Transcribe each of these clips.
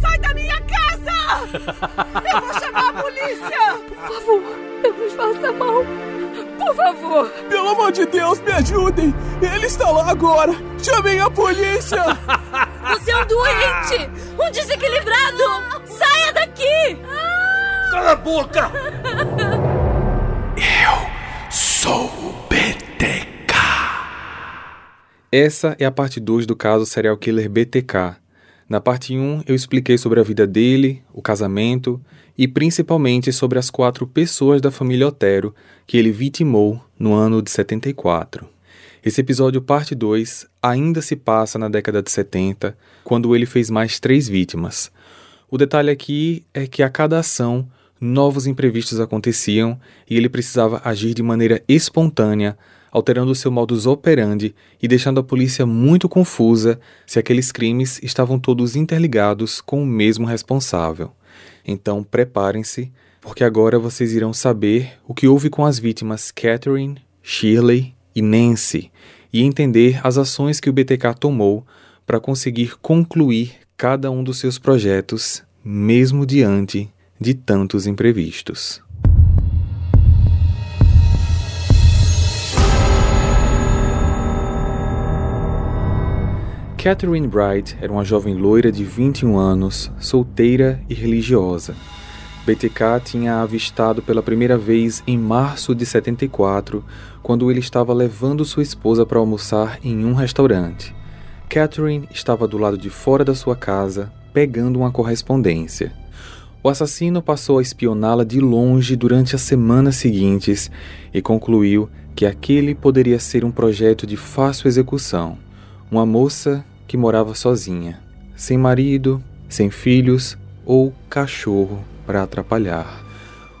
Sai da minha casa! Eu vou chamar a polícia! Por favor, não nos faça mal. Por favor! Pelo amor de Deus, me ajudem! Ele está lá agora! Chamem a polícia! Você é um doente! Um desequilibrado! Saia daqui! Cala a boca! Eu sou o BTK. Essa é a parte 2 do caso Serial Killer BTK. Na parte 1, eu expliquei sobre a vida dele, o casamento e principalmente sobre as quatro pessoas da família Otero que ele vitimou no ano de 74. Esse episódio, parte 2, ainda se passa na década de 70, quando ele fez mais três vítimas. O detalhe aqui é que a cada ação, novos imprevistos aconteciam e ele precisava agir de maneira espontânea alterando seu modus operandi e deixando a polícia muito confusa se aqueles crimes estavam todos interligados com o mesmo responsável. Então preparem-se, porque agora vocês irão saber o que houve com as vítimas Catherine, Shirley e Nancy e entender as ações que o BTK tomou para conseguir concluir cada um dos seus projetos, mesmo diante de tantos imprevistos. Catherine Bright era uma jovem loira de 21 anos, solteira e religiosa. BTK tinha avistado pela primeira vez em março de 74, quando ele estava levando sua esposa para almoçar em um restaurante. Catherine estava do lado de fora da sua casa, pegando uma correspondência. O assassino passou a espioná-la de longe durante as semanas seguintes e concluiu que aquele poderia ser um projeto de fácil execução. Uma moça que morava sozinha, sem marido, sem filhos ou cachorro para atrapalhar.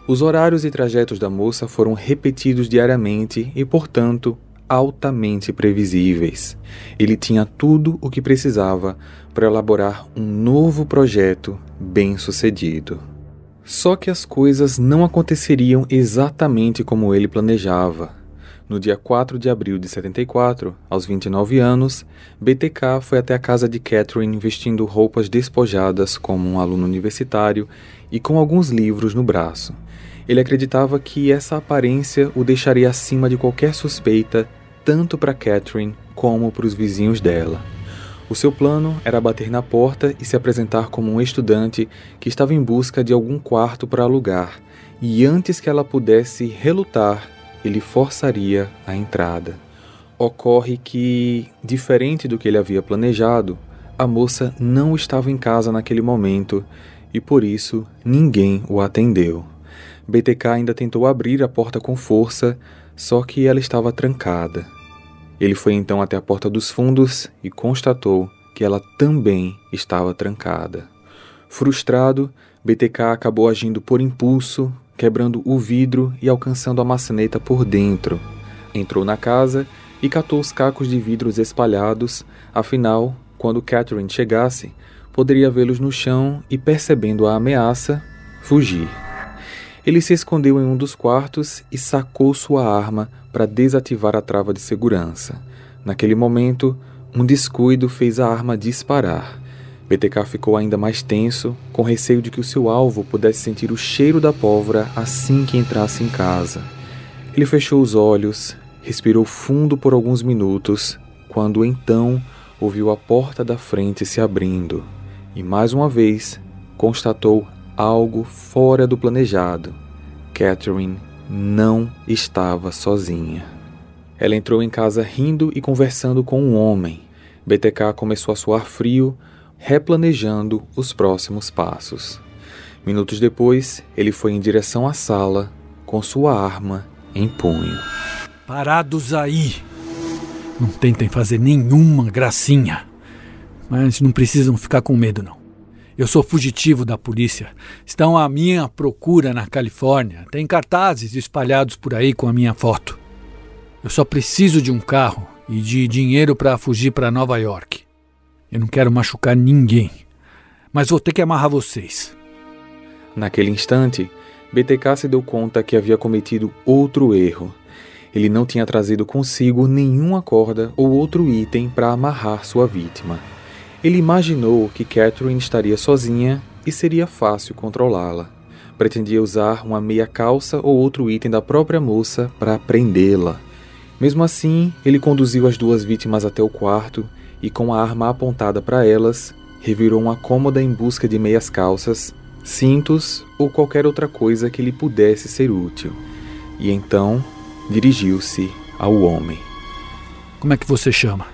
Os horários e trajetos da moça foram repetidos diariamente e, portanto, altamente previsíveis. Ele tinha tudo o que precisava para elaborar um novo projeto bem sucedido. Só que as coisas não aconteceriam exatamente como ele planejava. No dia 4 de abril de 74, aos 29 anos, BTK foi até a casa de Catherine vestindo roupas despojadas como um aluno universitário e com alguns livros no braço. Ele acreditava que essa aparência o deixaria acima de qualquer suspeita, tanto para Catherine como para os vizinhos dela. O seu plano era bater na porta e se apresentar como um estudante que estava em busca de algum quarto para alugar, e antes que ela pudesse relutar, ele forçaria a entrada. Ocorre que, diferente do que ele havia planejado, a moça não estava em casa naquele momento e por isso ninguém o atendeu. BTK ainda tentou abrir a porta com força, só que ela estava trancada. Ele foi então até a porta dos fundos e constatou que ela também estava trancada. Frustrado, BTK acabou agindo por impulso, quebrando o vidro e alcançando a maçaneta por dentro. Entrou na casa e catou os cacos de vidros espalhados, afinal, quando Catherine chegasse, poderia vê-los no chão e, percebendo a ameaça, fugir. Ele se escondeu em um dos quartos e sacou sua arma para desativar a trava de segurança. Naquele momento, um descuido fez a arma disparar. BTK ficou ainda mais tenso, com receio de que o seu alvo pudesse sentir o cheiro da pólvora assim que entrasse em casa. Ele fechou os olhos, respirou fundo por alguns minutos, quando então ouviu a porta da frente se abrindo e mais uma vez constatou algo fora do planejado. Catherine não estava sozinha. Ela entrou em casa rindo e conversando com um homem. BTK começou a suar frio, replanejando os próximos passos. Minutos depois, ele foi em direção à sala com sua arma em punho. Parados aí! Não tentem fazer nenhuma gracinha. Mas não precisam ficar com medo, não. Eu sou fugitivo da polícia. Estão à minha procura na Califórnia. Tem cartazes espalhados por aí com a minha foto. Eu só preciso de um carro e de dinheiro para fugir para Nova York. Eu não quero machucar ninguém, mas vou ter que amarrar vocês. Naquele instante, BTK se deu conta que havia cometido outro erro. Ele não tinha trazido consigo nenhuma corda ou outro item para amarrar sua vítima. Ele imaginou que Catherine estaria sozinha e seria fácil controlá-la. Pretendia usar uma meia calça ou outro item da própria moça para prendê-la. Mesmo assim, ele conduziu as duas vítimas até o quarto e, com a arma apontada para elas, revirou uma cômoda em busca de meias calças, cintos ou qualquer outra coisa que lhe pudesse ser útil. E então dirigiu-se ao homem. Como é que você chama?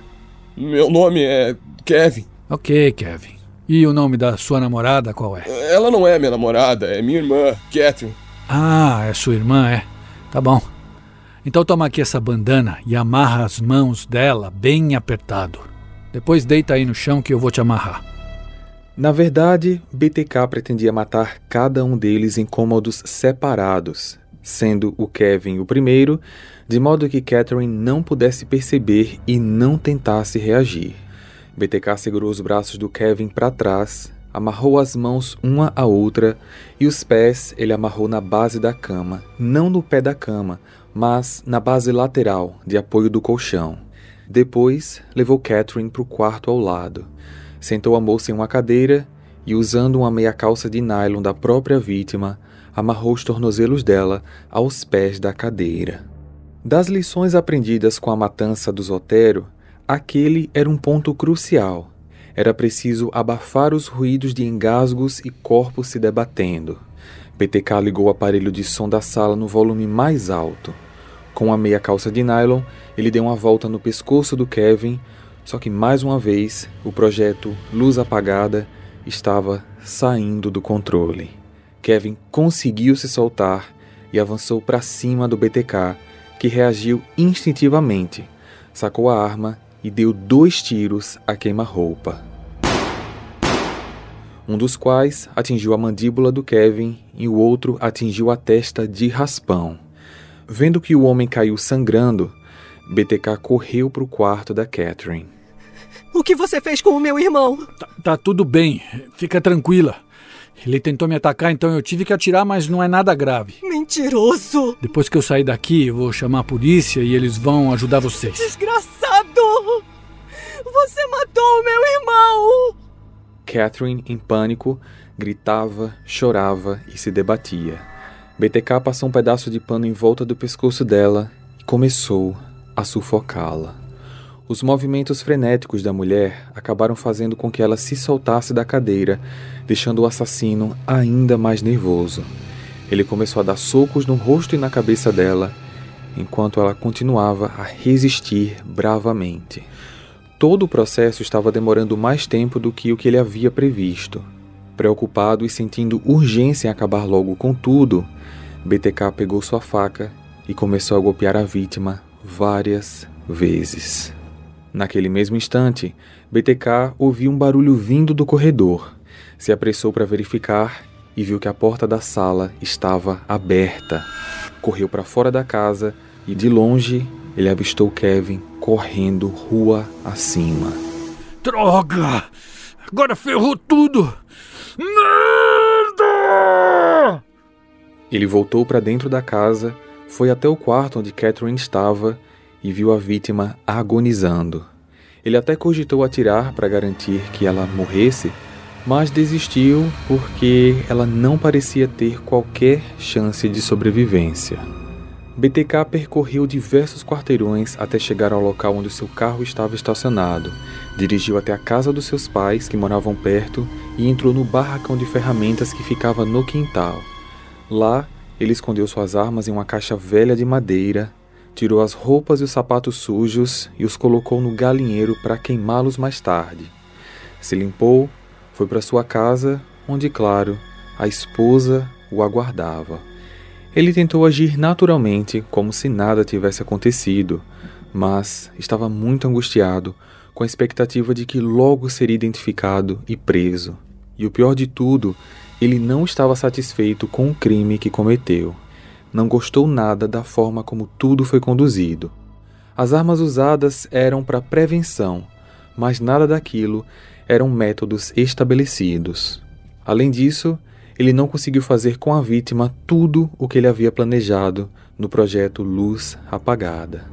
Meu nome é Kevin. Ok, Kevin. E o nome da sua namorada qual é? Ela não é minha namorada, é minha irmã, Catherine. Ah, é sua irmã, é? Tá bom. Então toma aqui essa bandana e amarra as mãos dela bem apertado. Depois deita aí no chão que eu vou te amarrar. Na verdade, BTK pretendia matar cada um deles em cômodos separados, sendo o Kevin o primeiro, de modo que Catherine não pudesse perceber e não tentasse reagir. BTK segurou os braços do Kevin para trás, amarrou as mãos uma à outra e os pés ele amarrou na base da cama, não no pé da cama, mas na base lateral de apoio do colchão. Depois, levou Catherine para o quarto ao lado. Sentou a moça em uma cadeira e, usando uma meia calça de nylon da própria vítima, amarrou os tornozelos dela aos pés da cadeira. Das lições aprendidas com a matança do Zotero, aquele era um ponto crucial. Era preciso abafar os ruídos de engasgos e corpos se debatendo. PTK ligou o aparelho de som da sala no volume mais alto. Com a meia calça de nylon, ele deu uma volta no pescoço do Kevin, só que mais uma vez o projeto Luz Apagada estava saindo do controle. Kevin conseguiu se soltar e avançou para cima do BTK, que reagiu instintivamente, sacou a arma e deu dois tiros a queima-roupa. Um dos quais atingiu a mandíbula do Kevin e o outro atingiu a testa de raspão. Vendo que o homem caiu sangrando, BTK correu para o quarto da Catherine. O que você fez com o meu irmão? Tá, tá tudo bem, fica tranquila. Ele tentou me atacar, então eu tive que atirar, mas não é nada grave. Mentiroso! Depois que eu sair daqui, eu vou chamar a polícia e eles vão ajudar vocês. Desgraçado! Você matou o meu irmão! Catherine, em pânico, gritava, chorava e se debatia. BTK passou um pedaço de pano em volta do pescoço dela e começou a sufocá-la. Os movimentos frenéticos da mulher acabaram fazendo com que ela se soltasse da cadeira, deixando o assassino ainda mais nervoso. Ele começou a dar socos no rosto e na cabeça dela, enquanto ela continuava a resistir bravamente. Todo o processo estava demorando mais tempo do que o que ele havia previsto. Preocupado e sentindo urgência em acabar logo com tudo, BTK pegou sua faca e começou a golpear a vítima várias vezes. Naquele mesmo instante, BTK ouviu um barulho vindo do corredor. Se apressou para verificar e viu que a porta da sala estava aberta. Correu para fora da casa e, de longe, ele avistou Kevin correndo rua acima. Droga! Agora ferrou tudo! Merda! Ele voltou para dentro da casa, foi até o quarto onde Catherine estava e viu a vítima agonizando. Ele até cogitou atirar para garantir que ela morresse, mas desistiu porque ela não parecia ter qualquer chance de sobrevivência. BTK percorreu diversos quarteirões até chegar ao local onde seu carro estava estacionado. Dirigiu até a casa dos seus pais, que moravam perto, e entrou no barracão de ferramentas que ficava no quintal. Lá, ele escondeu suas armas em uma caixa velha de madeira, tirou as roupas e os sapatos sujos e os colocou no galinheiro para queimá-los mais tarde. Se limpou, foi para sua casa, onde, claro, a esposa o aguardava. Ele tentou agir naturalmente, como se nada tivesse acontecido, mas estava muito angustiado, com a expectativa de que logo seria identificado e preso. E o pior de tudo, ele não estava satisfeito com o crime que cometeu. Não gostou nada da forma como tudo foi conduzido. As armas usadas eram para prevenção, mas nada daquilo eram métodos estabelecidos. Além disso, ele não conseguiu fazer com a vítima tudo o que ele havia planejado no projeto Luz Apagada.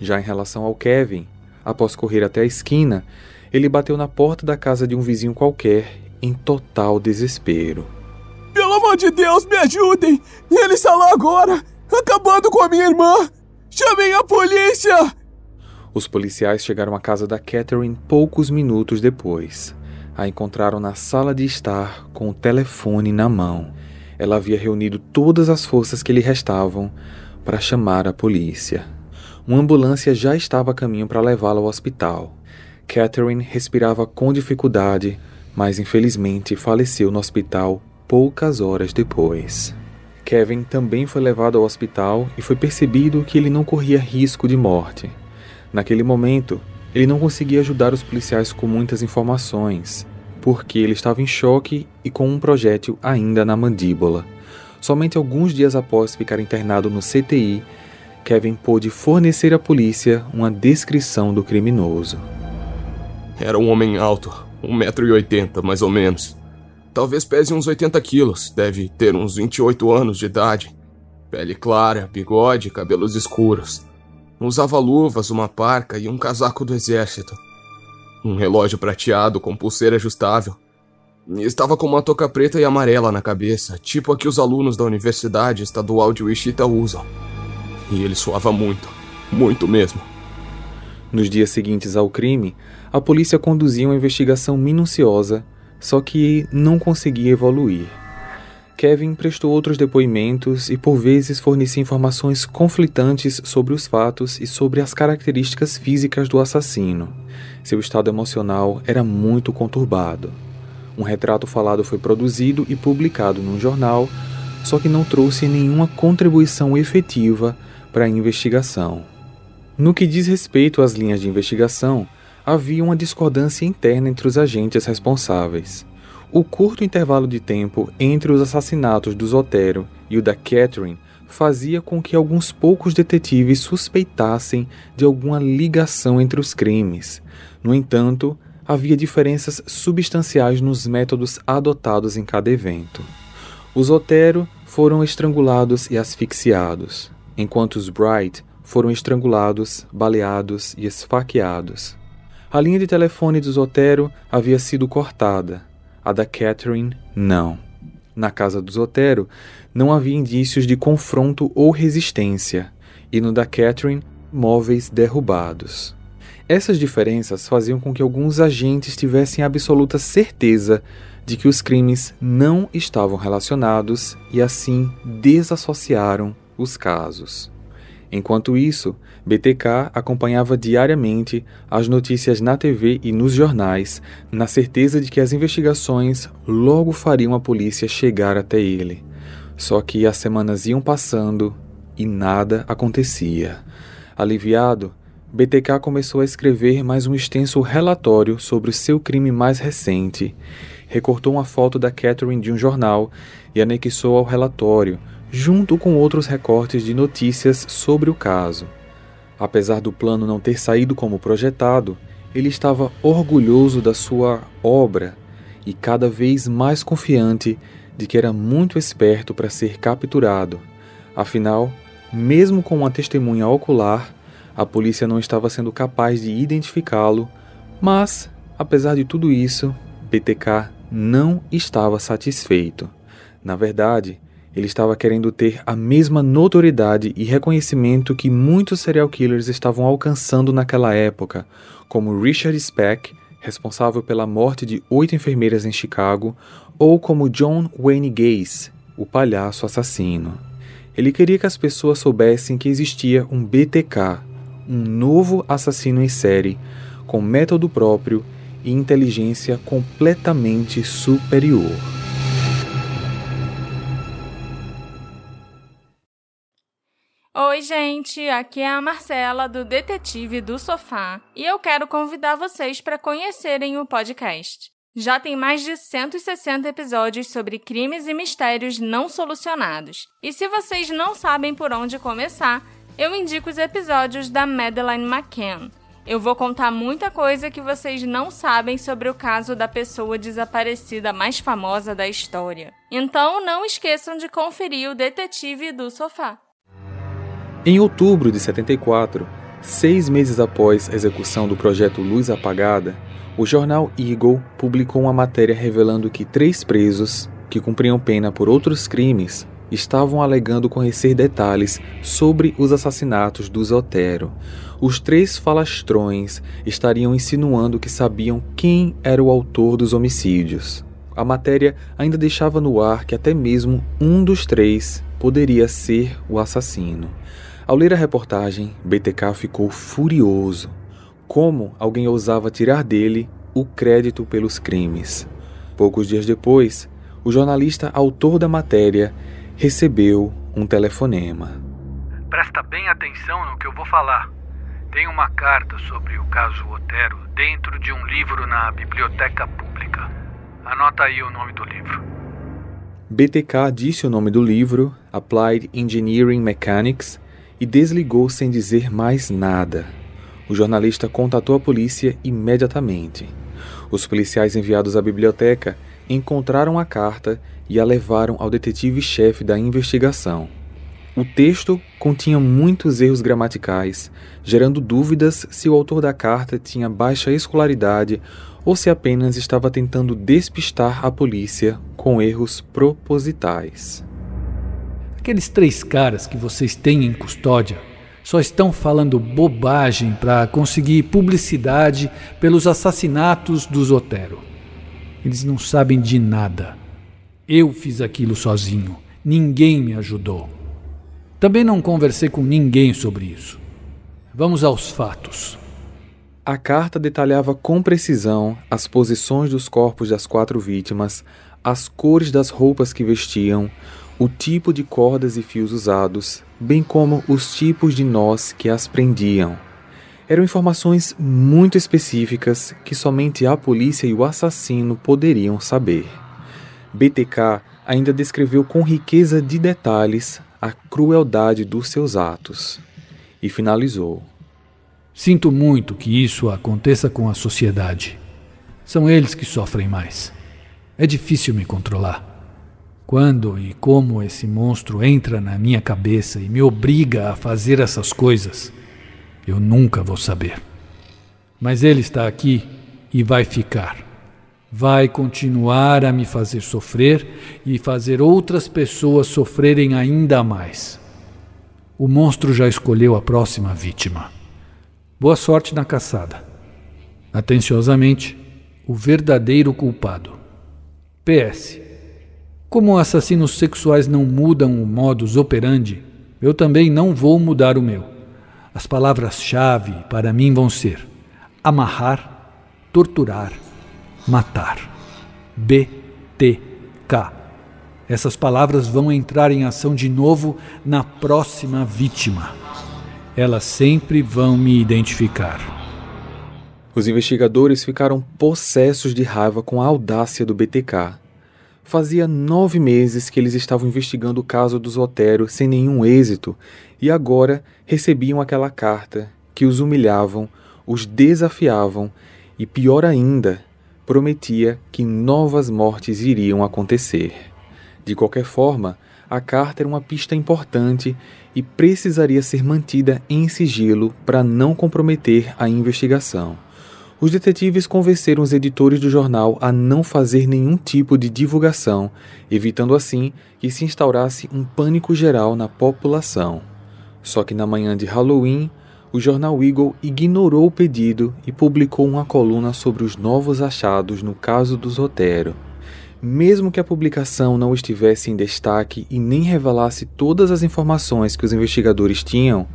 Já em relação ao Kevin, após correr até a esquina, ele bateu na porta da casa de um vizinho qualquer em total desespero. Pelo amor de Deus, me ajudem! Ele está lá agora, acabando com a minha irmã! Chamem a polícia! Os policiais chegaram à casa da Catherine poucos minutos depois. A encontraram na sala de estar com o telefone na mão. Ela havia reunido todas as forças que lhe restavam para chamar a polícia. Uma ambulância já estava a caminho para levá-la ao hospital. Catherine respirava com dificuldade, mas infelizmente faleceu no hospital poucas horas depois. Kevin também foi levado ao hospital e foi percebido que ele não corria risco de morte. Naquele momento, ele não conseguia ajudar os policiais com muitas informações, porque ele estava em choque e com um projétil ainda na mandíbula. Somente alguns dias após ficar internado no CTI, Kevin pôde fornecer à polícia uma descrição do criminoso. Era um homem alto, 1,80m mais ou menos. Talvez pese uns 80 quilos, deve ter uns 28 anos de idade. Pele clara, bigode, cabelos escuros. Usava luvas, uma parca e um casaco do exército. Um relógio prateado com pulseira ajustável. Estava com uma touca preta e amarela na cabeça, tipo a que os alunos da Universidade Estadual de Wichita usam. E ele suava muito, muito mesmo. Nos dias seguintes ao crime, a polícia conduzia uma investigação minuciosa, só que não conseguia evoluir. Kevin prestou outros depoimentos e por vezes fornecia informações conflitantes sobre os fatos e sobre as características físicas do assassino. Seu estado emocional era muito conturbado. Um retrato falado foi produzido e publicado num jornal, só que não trouxe nenhuma contribuição efetiva para a investigação. No que diz respeito às linhas de investigação, havia uma discordância interna entre os agentes responsáveis. O curto intervalo de tempo entre os assassinatos do Zotero e o da Catherine fazia com que alguns poucos detetives suspeitassem de alguma ligação entre os crimes. No entanto, havia diferenças substanciais nos métodos adotados em cada evento. Os Otero foram estrangulados e asfixiados, enquanto os Bright foram estrangulados, baleados e esfaqueados. A linha de telefone dos Otero havia sido cortada, a da Catherine não. Na casa dos Otero não havia indícios de confronto ou resistência, e no da Catherine, móveis derrubados. Essas diferenças faziam com que alguns agentes tivessem absoluta certeza de que os crimes não estavam relacionados e assim desassociaram os casos. Enquanto isso, BTK acompanhava diariamente as notícias na TV e nos jornais, na certeza de que as investigações logo fariam a polícia chegar até ele. Só que as semanas iam passando e nada acontecia. Aliviado, BTK começou a escrever mais um extenso relatório sobre o seu crime mais recente. Recortou uma foto da Catherine de um jornal e anexou ao relatório, junto com outros recortes de notícias sobre o caso. Apesar do plano não ter saído como projetado, ele estava orgulhoso da sua obra e cada vez mais confiante de que era muito esperto para ser capturado. Afinal, mesmo com uma testemunha ocular, a polícia não estava sendo capaz de identificá-lo, mas, apesar de tudo isso, BTK não estava satisfeito. Na verdade, ele estava querendo ter a mesma notoriedade e reconhecimento que muitos serial killers estavam alcançando naquela época, como Richard Speck, responsável pela morte de oito enfermeiras em Chicago, ou como John Wayne Gacy, o palhaço assassino. Ele queria que as pessoas soubessem que existia um BTK, um novo assassino em série, com método próprio e inteligência completamente superior. Oi, gente, aqui é a Marcela do Detetive do Sofá e eu quero convidar vocês para conhecerem o podcast. Já tem mais de 160 episódios sobre crimes e mistérios não solucionados. E se vocês não sabem por onde começar, eu indico os episódios da Madeleine McCann. Eu vou contar muita coisa que vocês não sabem sobre o caso da pessoa desaparecida mais famosa da história. Então não esqueçam de conferir o Detetive do Sofá. Em outubro de 74, Seis meses após a execução do projeto Luz Apagada, o jornal Eagle publicou uma matéria revelando que três presos, que cumpriam pena por outros crimes, estavam alegando conhecer detalhes sobre os assassinatos do Zotero. Os três falastrões estariam insinuando que sabiam quem era o autor dos homicídios. A matéria ainda deixava no ar que até mesmo um dos três poderia ser o assassino. Ao ler a reportagem, BTK ficou furioso. Como alguém ousava tirar dele o crédito pelos crimes? Poucos dias depois, o jornalista autor da matéria recebeu um telefonema. Presta bem atenção no que eu vou falar. Tem uma carta sobre o caso Otero dentro de um livro na biblioteca pública. Anota aí o nome do livro. BTK disse o nome do livro, Applied Engineering Mechanics, e desligou sem dizer mais nada. O jornalista contatou a polícia imediatamente. Os policiais enviados à biblioteca encontraram a carta e a levaram ao detetive-chefe da investigação. O texto continha muitos erros gramaticais, gerando dúvidas se o autor da carta tinha baixa escolaridade ou se apenas estava tentando despistar a polícia com erros propositais. Aqueles três caras que vocês têm em custódia só estão falando bobagem para conseguir publicidade pelos assassinatos do Zotero. Eles não sabem de nada. Eu fiz aquilo sozinho. Ninguém me ajudou. Também não conversei com ninguém sobre isso. Vamos aos fatos. A carta detalhava com precisão as posições dos corpos das quatro vítimas, as cores das roupas que vestiam, o tipo de cordas e fios usados, bem como os tipos de nós que as prendiam. Eram informações muito específicas que somente a polícia e o assassino poderiam saber. BTK ainda descreveu com riqueza de detalhes a crueldade dos seus atos e finalizou: Sinto muito que isso aconteça com a sociedade. São eles que sofrem mais. É difícil me controlar. Quando e como esse monstro entra na minha cabeça e me obriga a fazer essas coisas, eu nunca vou saber. Mas ele está aqui e vai ficar. Vai continuar a me fazer sofrer e fazer outras pessoas sofrerem ainda mais. O monstro já escolheu a próxima vítima. Boa sorte na caçada. Atenciosamente, o verdadeiro culpado. PS. Como assassinos sexuais não mudam o modus operandi, eu também não vou mudar o meu. As palavras-chave para mim vão ser amarrar, torturar, matar. BTK. Essas palavras vão entrar em ação de novo na próxima vítima. Elas sempre vão me identificar. Os investigadores ficaram possessos de raiva com a audácia do BTK Fazia nove meses que eles estavam investigando o caso dos Otero sem nenhum êxito e agora recebiam aquela carta que os humilhavam, os desafiavam e, pior ainda, prometia que novas mortes iriam acontecer. De qualquer forma, a carta era uma pista importante e precisaria ser mantida em sigilo para não comprometer a investigação os detetives convenceram os editores do jornal a não fazer nenhum tipo de divulgação, evitando assim que se instaurasse um pânico geral na população. Só que na manhã de Halloween, o jornal Eagle ignorou o pedido e publicou uma coluna sobre os novos achados no caso do Zotero. Mesmo que a publicação não estivesse em destaque e nem revelasse todas as informações que os investigadores tinham,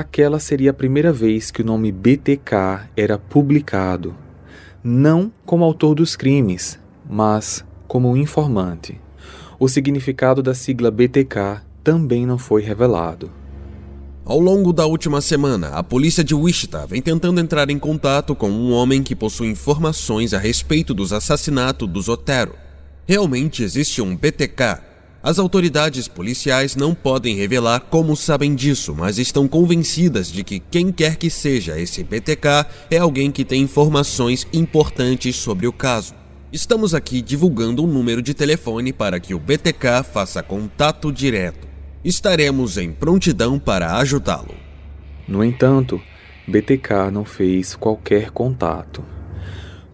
aquela seria a primeira vez que o nome BTK era publicado, não como autor dos crimes, mas como informante. O significado da sigla BTK também não foi revelado. Ao longo da última semana, a polícia de Wichita vem tentando entrar em contato com um homem que possui informações a respeito dos assassinatos dos Otero. Realmente existe um BTK as autoridades policiais não podem revelar como sabem disso, mas estão convencidas de que quem quer que seja esse BTK é alguém que tem informações importantes sobre o caso. Estamos aqui divulgando um número de telefone para que o BTK faça contato direto. Estaremos em prontidão para ajudá-lo. No entanto, BTK não fez qualquer contato.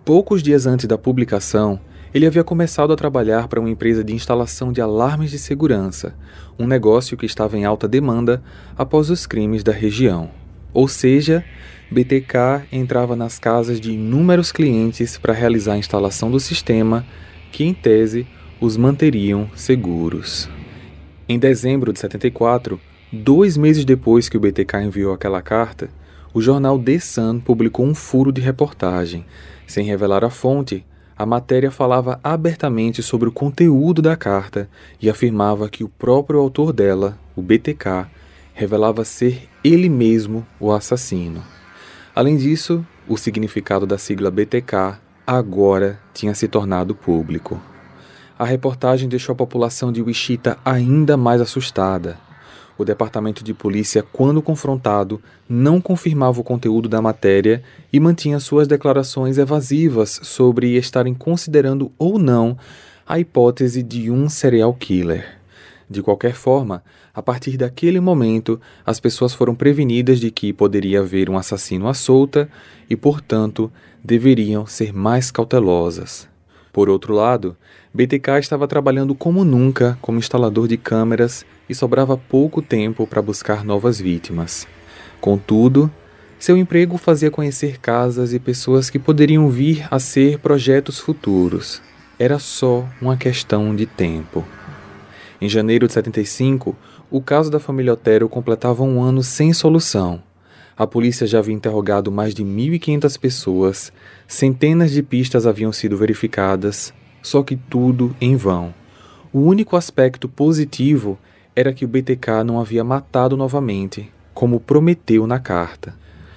Poucos dias antes da publicação, ele havia começado a trabalhar para uma empresa de instalação de alarmes de segurança, um negócio que estava em alta demanda após os crimes da região. Ou seja, BTK entrava nas casas de inúmeros clientes para realizar a instalação do sistema, que em tese os manteriam seguros. Em dezembro de 74, dois meses depois que o BTK enviou aquela carta, o jornal The Sun publicou um furo de reportagem. Sem revelar a fonte, a matéria falava abertamente sobre o conteúdo da carta e afirmava que o próprio autor dela, o BTK, revelava ser ele mesmo o assassino. Além disso, o significado da sigla BTK agora tinha se tornado público. A reportagem deixou a população de Wichita ainda mais assustada. O departamento de polícia, quando confrontado, não confirmava o conteúdo da matéria e mantinha suas declarações evasivas sobre estarem considerando ou não a hipótese de um serial killer. De qualquer forma, a partir daquele momento, as pessoas foram prevenidas de que poderia haver um assassino à solta e, portanto, deveriam ser mais cautelosas. Por outro lado, BTK estava trabalhando como nunca como instalador de câmeras e sobrava pouco tempo para buscar novas vítimas. Contudo, seu emprego fazia conhecer casas e pessoas que poderiam vir a ser projetos futuros. Era só uma questão de tempo. Em janeiro de 75, o caso da família Otero completava um ano sem solução. A polícia já havia interrogado mais de 1.500 pessoas, centenas de pistas haviam sido verificadas, só que tudo em vão. O único aspecto positivo era que o BTK não havia matado novamente, como prometeu na carta.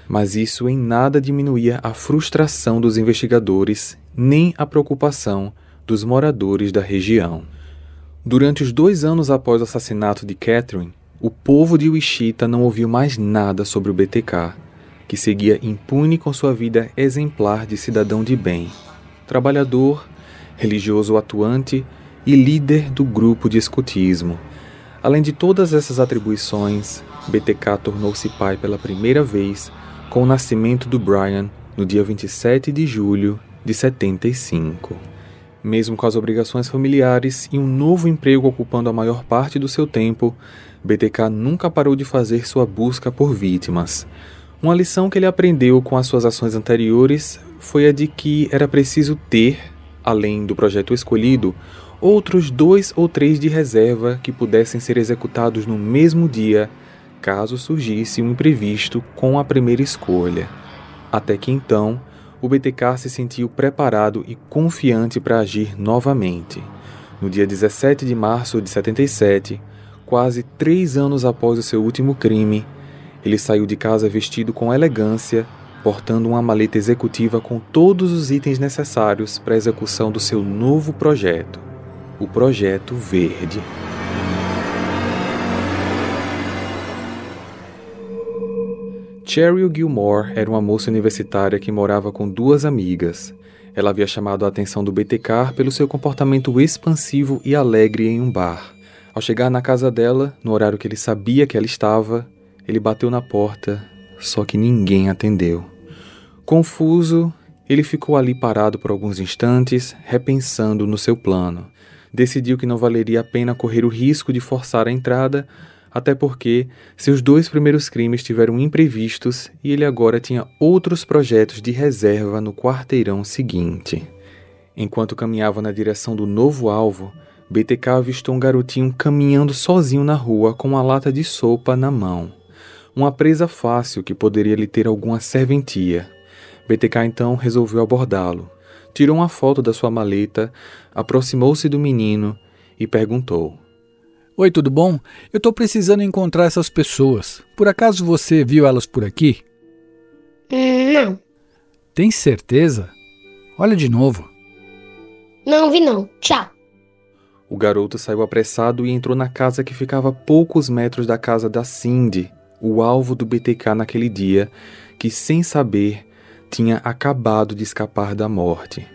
Mas isso em nada diminuía a frustração dos investigadores, nem a preocupação dos moradores da região. Durante os dois anos após o assassinato de Catherine, o povo de Wichita não ouviu mais nada sobre o BTK, que seguia impune com sua vida exemplar de cidadão de bem, trabalhador, religioso atuante e líder do grupo de escutismo. Além de todas essas atribuições, BTK tornou-se pai pela primeira vez com o nascimento do Brian no dia 27 de julho de 75. Mesmo com as obrigações familiares e um novo emprego ocupando a maior parte do seu tempo, BTK nunca parou de fazer sua busca por vítimas. Uma lição que ele aprendeu com as suas ações anteriores foi a de que era preciso ter, além do projeto escolhido, outros dois ou três de reserva que pudessem ser executados no mesmo dia, caso surgisse um imprevisto com a primeira escolha. Até que então, o BTK se sentiu preparado e confiante para agir novamente. No dia 17 de março de 77, quase três anos após o seu último crime, ele saiu de casa vestido com elegância, portando uma maleta executiva com todos os itens necessários para a execução do seu novo projeto, o Projeto Verde. Cheryl Gilmore era uma moça universitária que morava com duas amigas. Ela havia chamado a atenção do BTK pelo seu comportamento expansivo e alegre em um bar. Ao chegar na casa dela, no horário que ele sabia que ela estava, ele bateu na porta, só que ninguém atendeu. Confuso, ele ficou ali parado por alguns instantes, repensando no seu plano. Decidiu que não valeria a pena correr o risco de forçar a entrada, até porque seus dois primeiros crimes tiveram imprevistos e ele agora tinha outros projetos de reserva no quarteirão seguinte. Enquanto caminhava na direção do novo alvo, BTK avistou um garotinho caminhando sozinho na rua com uma lata de sopa na mão. Uma presa fácil que poderia lhe ter alguma serventia. BTK então resolveu abordá-lo. Tirou uma foto da sua maleta, aproximou-se do menino e perguntou: Oi, tudo bom? Eu estou precisando encontrar essas pessoas. Por acaso você viu elas por aqui? Não. Tem certeza? Olha de novo. Não vi não. Tchau. O garoto saiu apressado e entrou na casa que ficava a poucos metros da casa da Cindy, o alvo do BTK naquele dia, que sem saber tinha acabado de escapar da morte.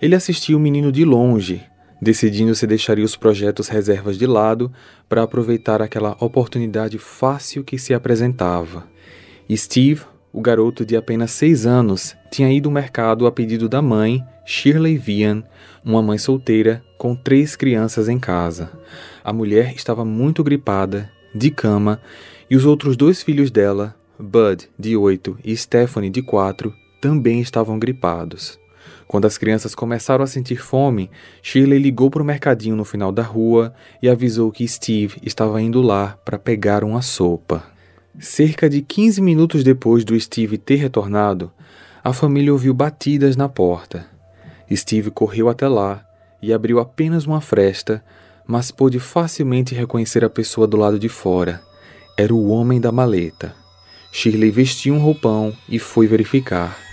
Ele assistiu o menino de longe, decidindo se deixaria os projetos reservas de lado para aproveitar aquela oportunidade fácil que se apresentava. Steve, o garoto de apenas seis anos tinha ido ao mercado a pedido da mãe, Shirley Vian, uma mãe solteira com três crianças em casa. A mulher estava muito gripada, de cama, e os outros dois filhos dela, Bud, de 8, e Stephanie, de 4, também estavam gripados. Quando as crianças começaram a sentir fome, Shirley ligou para o mercadinho no final da rua e avisou que Steve estava indo lá para pegar uma sopa. Cerca de 15 minutos depois do Steve ter retornado, a família ouviu batidas na porta. Steve correu até lá e abriu apenas uma fresta, mas pôde facilmente reconhecer a pessoa do lado de fora. Era o homem da maleta. Shirley vestiu um roupão e foi verificar.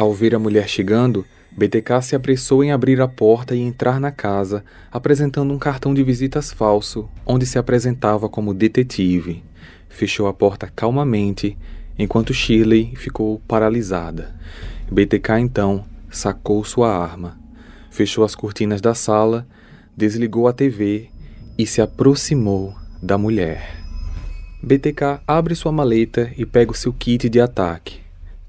Ao ver a mulher chegando, BTK se apressou em abrir a porta e entrar na casa, apresentando um cartão de visitas falso, onde se apresentava como detetive. Fechou a porta calmamente, enquanto Shirley ficou paralisada. BTK então sacou sua arma, fechou as cortinas da sala, desligou a TV e se aproximou da mulher. BTK abre sua maleta e pega o seu kit de ataque.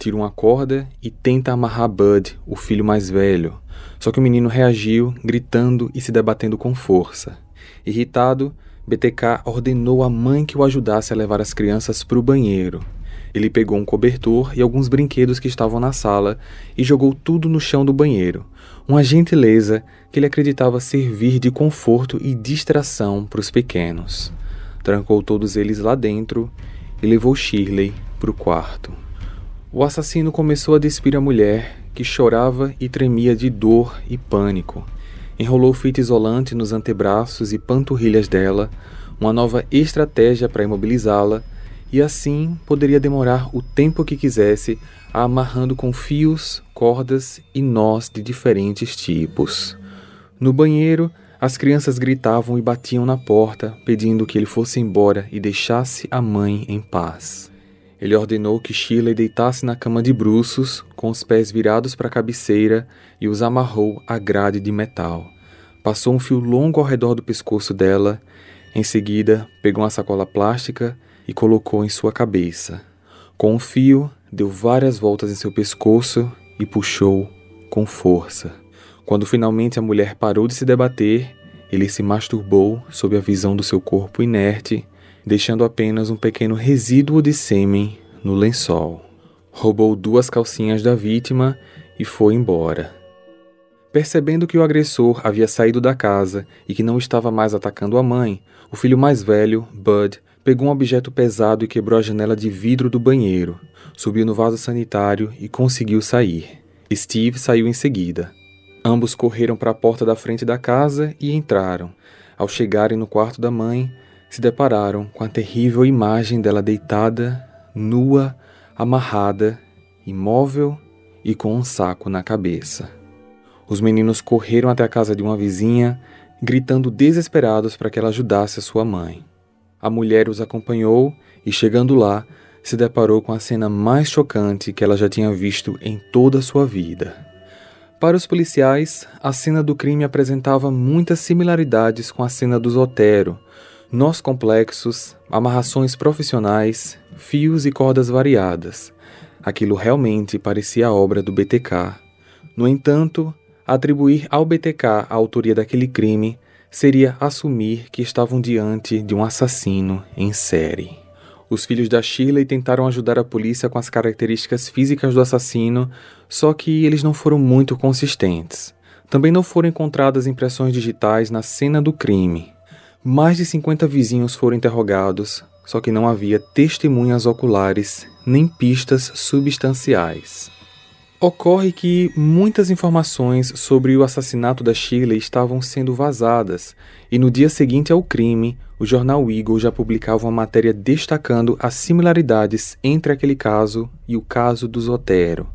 Tira uma corda e tenta amarrar Bud, o filho mais velho. Só que o menino reagiu, gritando e se debatendo com força. Irritado, BTK ordenou à mãe que o ajudasse a levar as crianças para o banheiro. Ele pegou um cobertor e alguns brinquedos que estavam na sala e jogou tudo no chão do banheiro, uma gentileza que ele acreditava servir de conforto e distração para os pequenos trancou todos eles lá dentro e levou Shirley para o quarto. O assassino começou a despir a mulher, que chorava e tremia de dor e pânico. Enrolou fita isolante nos antebraços e panturrilhas dela, uma nova estratégia para imobilizá-la, e assim poderia demorar o tempo que quisesse, amarrando com fios, cordas e nós de diferentes tipos. No banheiro, as crianças gritavam e batiam na porta, pedindo que ele fosse embora e deixasse a mãe em paz. Ele ordenou que Shirley deitasse na cama de bruços, com os pés virados para a cabeceira, e os amarrou à grade de metal. Passou um fio longo ao redor do pescoço dela. Em seguida, pegou uma sacola plástica e colocou em sua cabeça. Com o fio, deu várias voltas em seu pescoço e puxou com força. Quando finalmente a mulher parou de se debater, ele se masturbou sob a visão do seu corpo inerte, deixando apenas um pequeno resíduo de sêmen no lençol. Roubou duas calcinhas da vítima e foi embora. Percebendo que o agressor havia saído da casa e que não estava mais atacando a mãe, o filho mais velho, Bud, pegou um objeto pesado e quebrou a janela de vidro do banheiro, subiu no vaso sanitário e conseguiu sair. Steve saiu em seguida. Ambos correram para a porta da frente da casa e entraram. Ao chegarem no quarto da mãe, se depararam com a terrível imagem dela deitada, nua, amarrada, imóvel e com um saco na cabeça. Os meninos correram até a casa de uma vizinha, gritando desesperados para que ela ajudasse a sua mãe. A mulher os acompanhou e, chegando lá, se deparou com a cena mais chocante que ela já tinha visto em toda a sua vida. Para os policiais, a cena do crime apresentava muitas similaridades com a cena do Zotero. Nós complexos, amarrações profissionais, fios e cordas variadas. Aquilo realmente parecia a obra do BTK. No entanto, atribuir ao BTK a autoria daquele crime seria assumir que estavam diante de um assassino em série. Os filhos da Shirley tentaram ajudar a polícia com as características físicas do assassino, só que eles não foram muito consistentes. Também não foram encontradas impressões digitais na cena do crime. Mais de 50 vizinhos foram interrogados, só que não havia testemunhas oculares nem pistas substanciais. Ocorre que muitas informações sobre o assassinato da Shirley estavam sendo vazadas, e no dia seguinte ao crime, o jornal Eagle já publicava uma matéria destacando as similaridades entre aquele caso e o caso do Zotero.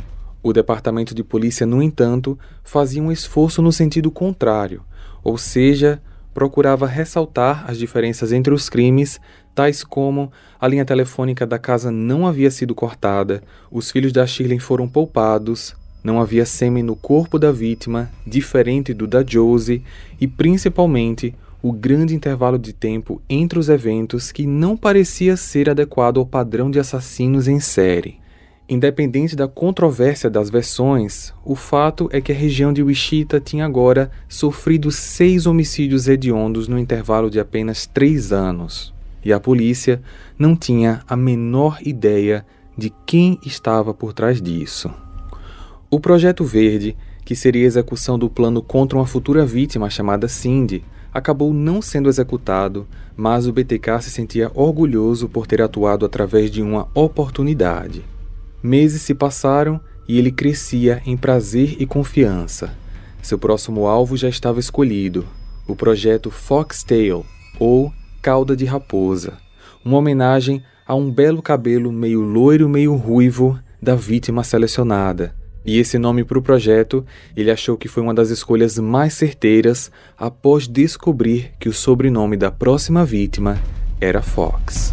O departamento de polícia, no entanto, fazia um esforço no sentido contrário, ou seja, procurava ressaltar as diferenças entre os crimes, tais como a linha telefônica da casa não havia sido cortada, os filhos da Shirley foram poupados, não havia sêmen no corpo da vítima, diferente do da Josie, e principalmente o grande intervalo de tempo entre os eventos que não parecia ser adequado ao padrão de assassinos em série. Independente da controvérsia das versões, o fato é que a região de Wichita tinha agora sofrido seis homicídios hediondos no intervalo de apenas três anos, e a polícia não tinha a menor ideia de quem estava por trás disso. O Projeto Verde, que seria a execução do plano contra uma futura vítima chamada Cindy, acabou não sendo executado, mas o BTK se sentia orgulhoso por ter atuado através de uma oportunidade. Meses se passaram e ele crescia em prazer e confiança. Seu próximo alvo já estava escolhido: o projeto Foxtail, ou Cauda de Raposa, uma homenagem a um belo cabelo meio loiro, meio ruivo da vítima selecionada. E esse nome para o projeto ele achou que foi uma das escolhas mais certeiras após descobrir que o sobrenome da próxima vítima era Fox.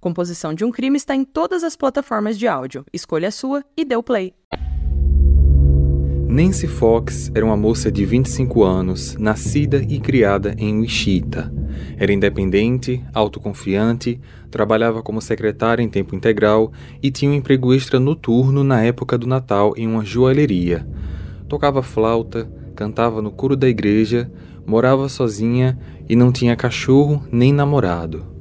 Composição de um crime está em todas as plataformas de áudio. Escolha a sua e dê o play. Nancy Fox era uma moça de 25 anos, nascida e criada em Wichita. Era independente, autoconfiante, trabalhava como secretária em tempo integral e tinha um emprego extra noturno na época do Natal em uma joalheria. Tocava flauta, cantava no coro da igreja, morava sozinha e não tinha cachorro nem namorado.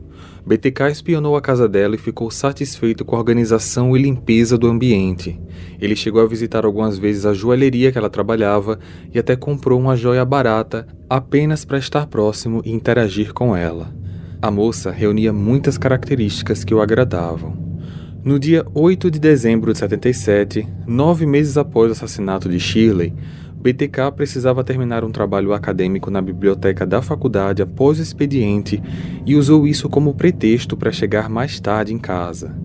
BTK espionou a casa dela e ficou satisfeito com a organização e limpeza do ambiente. Ele chegou a visitar algumas vezes a joalheria que ela trabalhava e até comprou uma joia barata apenas para estar próximo e interagir com ela. A moça reunia muitas características que o agradavam. No dia 8 de dezembro de 77, nove meses após o assassinato de Shirley, BTK precisava terminar um trabalho acadêmico na biblioteca da faculdade após o expediente e usou isso como pretexto para chegar mais tarde em casa.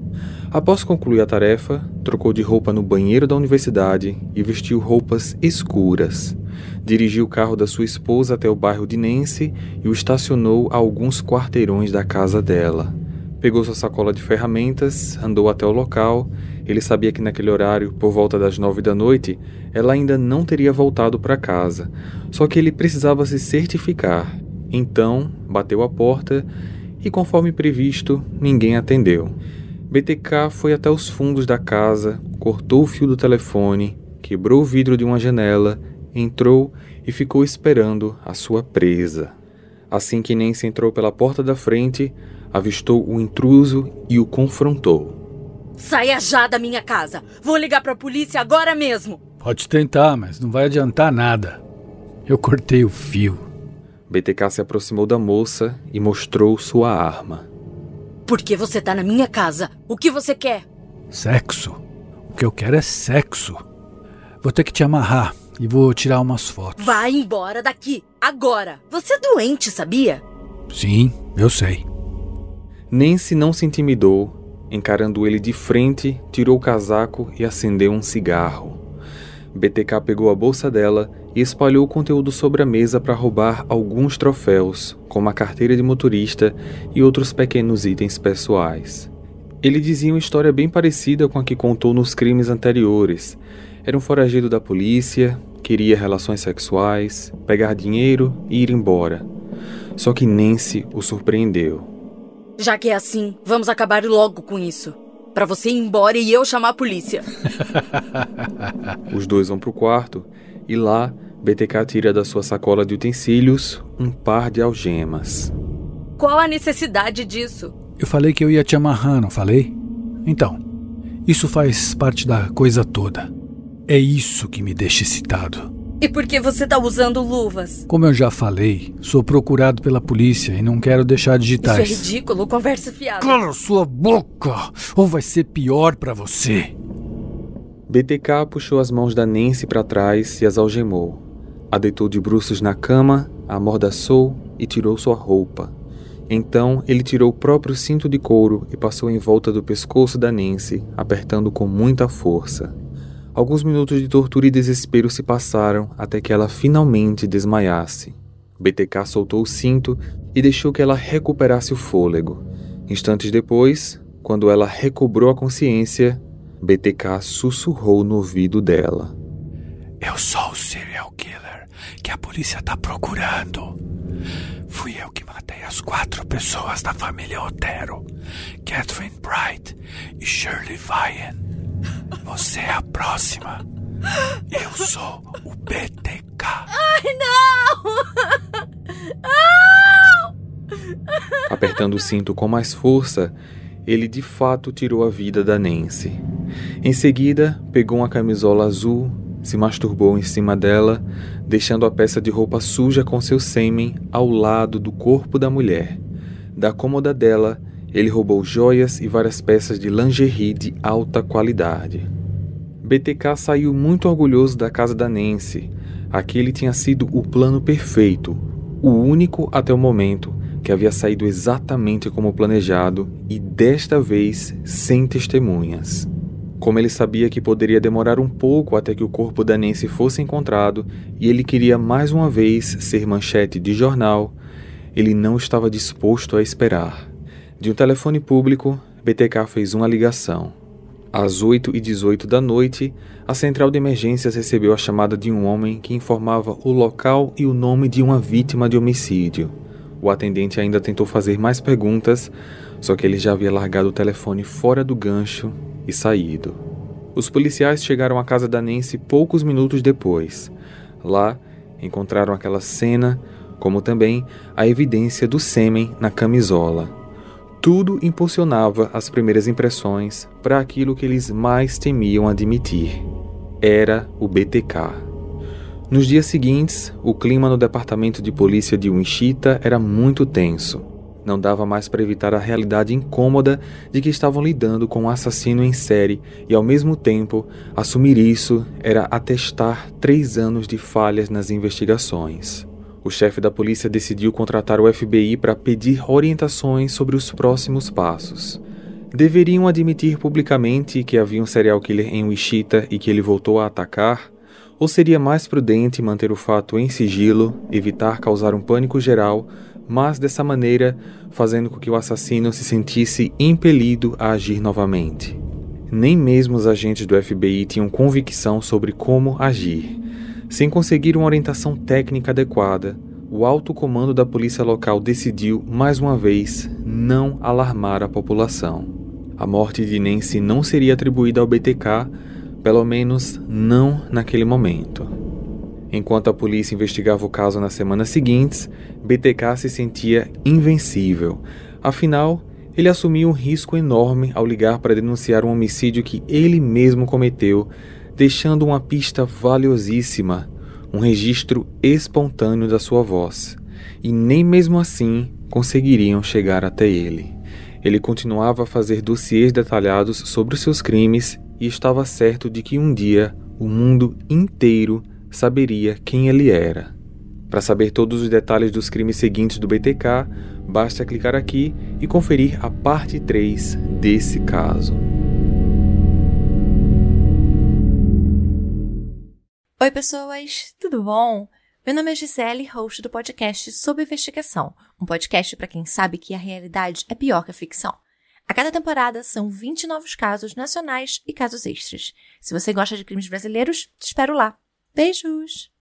Após concluir a tarefa, trocou de roupa no banheiro da universidade e vestiu roupas escuras. Dirigiu o carro da sua esposa até o bairro de Nancy e o estacionou a alguns quarteirões da casa dela. Pegou sua sacola de ferramentas, andou até o local ele sabia que naquele horário, por volta das nove da noite, ela ainda não teria voltado para casa, só que ele precisava se certificar. Então, bateu a porta e, conforme previsto, ninguém atendeu. BTK foi até os fundos da casa, cortou o fio do telefone, quebrou o vidro de uma janela, entrou e ficou esperando a sua presa. Assim que Nancy entrou pela porta da frente, avistou o intruso e o confrontou. Saia já da minha casa. Vou ligar pra polícia agora mesmo. Pode tentar, mas não vai adiantar nada. Eu cortei o fio. BTK se aproximou da moça e mostrou sua arma. Por que você tá na minha casa? O que você quer? Sexo. O que eu quero é sexo. Vou ter que te amarrar e vou tirar umas fotos. Vai embora daqui, agora. Você é doente, sabia? Sim, eu sei. Nancy não se intimidou Encarando ele de frente, tirou o casaco e acendeu um cigarro. BTK pegou a bolsa dela e espalhou o conteúdo sobre a mesa para roubar alguns troféus, como a carteira de motorista e outros pequenos itens pessoais. Ele dizia uma história bem parecida com a que contou nos crimes anteriores. Era um foragido da polícia, queria relações sexuais, pegar dinheiro e ir embora. Só que Nancy o surpreendeu. Já que é assim, vamos acabar logo com isso. Para você ir embora e eu chamar a polícia. Os dois vão pro quarto e lá BTK tira da sua sacola de utensílios um par de algemas. Qual a necessidade disso? Eu falei que eu ia te amarrar, não falei? Então, isso faz parte da coisa toda. É isso que me deixa excitado. E por que você tá usando luvas? Como eu já falei, sou procurado pela polícia e não quero deixar digitais. Isso é ridículo, conversa fiada. Cala sua boca, ou vai ser pior para você. BTK puxou as mãos da Nancy para trás e as algemou. A deitou de bruços na cama, a amordaçou e tirou sua roupa. Então ele tirou o próprio cinto de couro e passou em volta do pescoço da Nancy, apertando com muita força. Alguns minutos de tortura e desespero se passaram até que ela finalmente desmaiasse. BTK soltou o cinto e deixou que ela recuperasse o fôlego. Instantes depois, quando ela recobrou a consciência, BTK sussurrou no ouvido dela. Eu sou o serial killer que a polícia está procurando. Fui eu que matei as quatro pessoas da família Otero: Catherine Bright e Shirley Vian. Você é a próxima. Eu sou o BTK. Ai, não! Apertando o cinto com mais força, ele de fato tirou a vida da Nancy. Em seguida, pegou uma camisola azul, se masturbou em cima dela, deixando a peça de roupa suja com seu sêmen ao lado do corpo da mulher. Da cômoda dela, ele roubou joias e várias peças de lingerie de alta qualidade. BTK saiu muito orgulhoso da casa da Nancy. Aquele tinha sido o plano perfeito, o único até o momento que havia saído exatamente como planejado e desta vez sem testemunhas. Como ele sabia que poderia demorar um pouco até que o corpo da Nancy fosse encontrado e ele queria mais uma vez ser manchete de jornal, ele não estava disposto a esperar. De um telefone público, BTK fez uma ligação. Às 8 e 18 da noite, a central de emergências recebeu a chamada de um homem que informava o local e o nome de uma vítima de homicídio. O atendente ainda tentou fazer mais perguntas, só que ele já havia largado o telefone fora do gancho e saído. Os policiais chegaram à casa da Nancy poucos minutos depois. Lá, encontraram aquela cena, como também a evidência do sêmen na camisola. Tudo impulsionava as primeiras impressões para aquilo que eles mais temiam admitir. Era o BTK. Nos dias seguintes, o clima no departamento de polícia de Wichita era muito tenso. Não dava mais para evitar a realidade incômoda de que estavam lidando com um assassino em série e, ao mesmo tempo, assumir isso era atestar três anos de falhas nas investigações. O chefe da polícia decidiu contratar o FBI para pedir orientações sobre os próximos passos. Deveriam admitir publicamente que havia um serial killer em Wichita e que ele voltou a atacar? Ou seria mais prudente manter o fato em sigilo, evitar causar um pânico geral, mas dessa maneira fazendo com que o assassino se sentisse impelido a agir novamente? Nem mesmo os agentes do FBI tinham convicção sobre como agir. Sem conseguir uma orientação técnica adequada, o alto comando da polícia local decidiu, mais uma vez, não alarmar a população. A morte de Nancy não seria atribuída ao BTK, pelo menos não naquele momento. Enquanto a polícia investigava o caso nas semanas seguintes, BTK se sentia invencível. Afinal, ele assumiu um risco enorme ao ligar para denunciar um homicídio que ele mesmo cometeu, deixando uma pista valiosíssima, um registro espontâneo da sua voz. E nem mesmo assim conseguiriam chegar até ele. Ele continuava a fazer dossiês detalhados sobre seus crimes e estava certo de que um dia o mundo inteiro saberia quem ele era. Para saber todos os detalhes dos crimes seguintes do BTK, basta clicar aqui e conferir a parte 3 desse caso. Oi, pessoas, tudo bom? Meu nome é Gisele, host do podcast Sob Investigação, um podcast para quem sabe que a realidade é pior que a ficção. A cada temporada são 20 novos casos nacionais e casos extras. Se você gosta de crimes brasileiros, te espero lá. Beijos!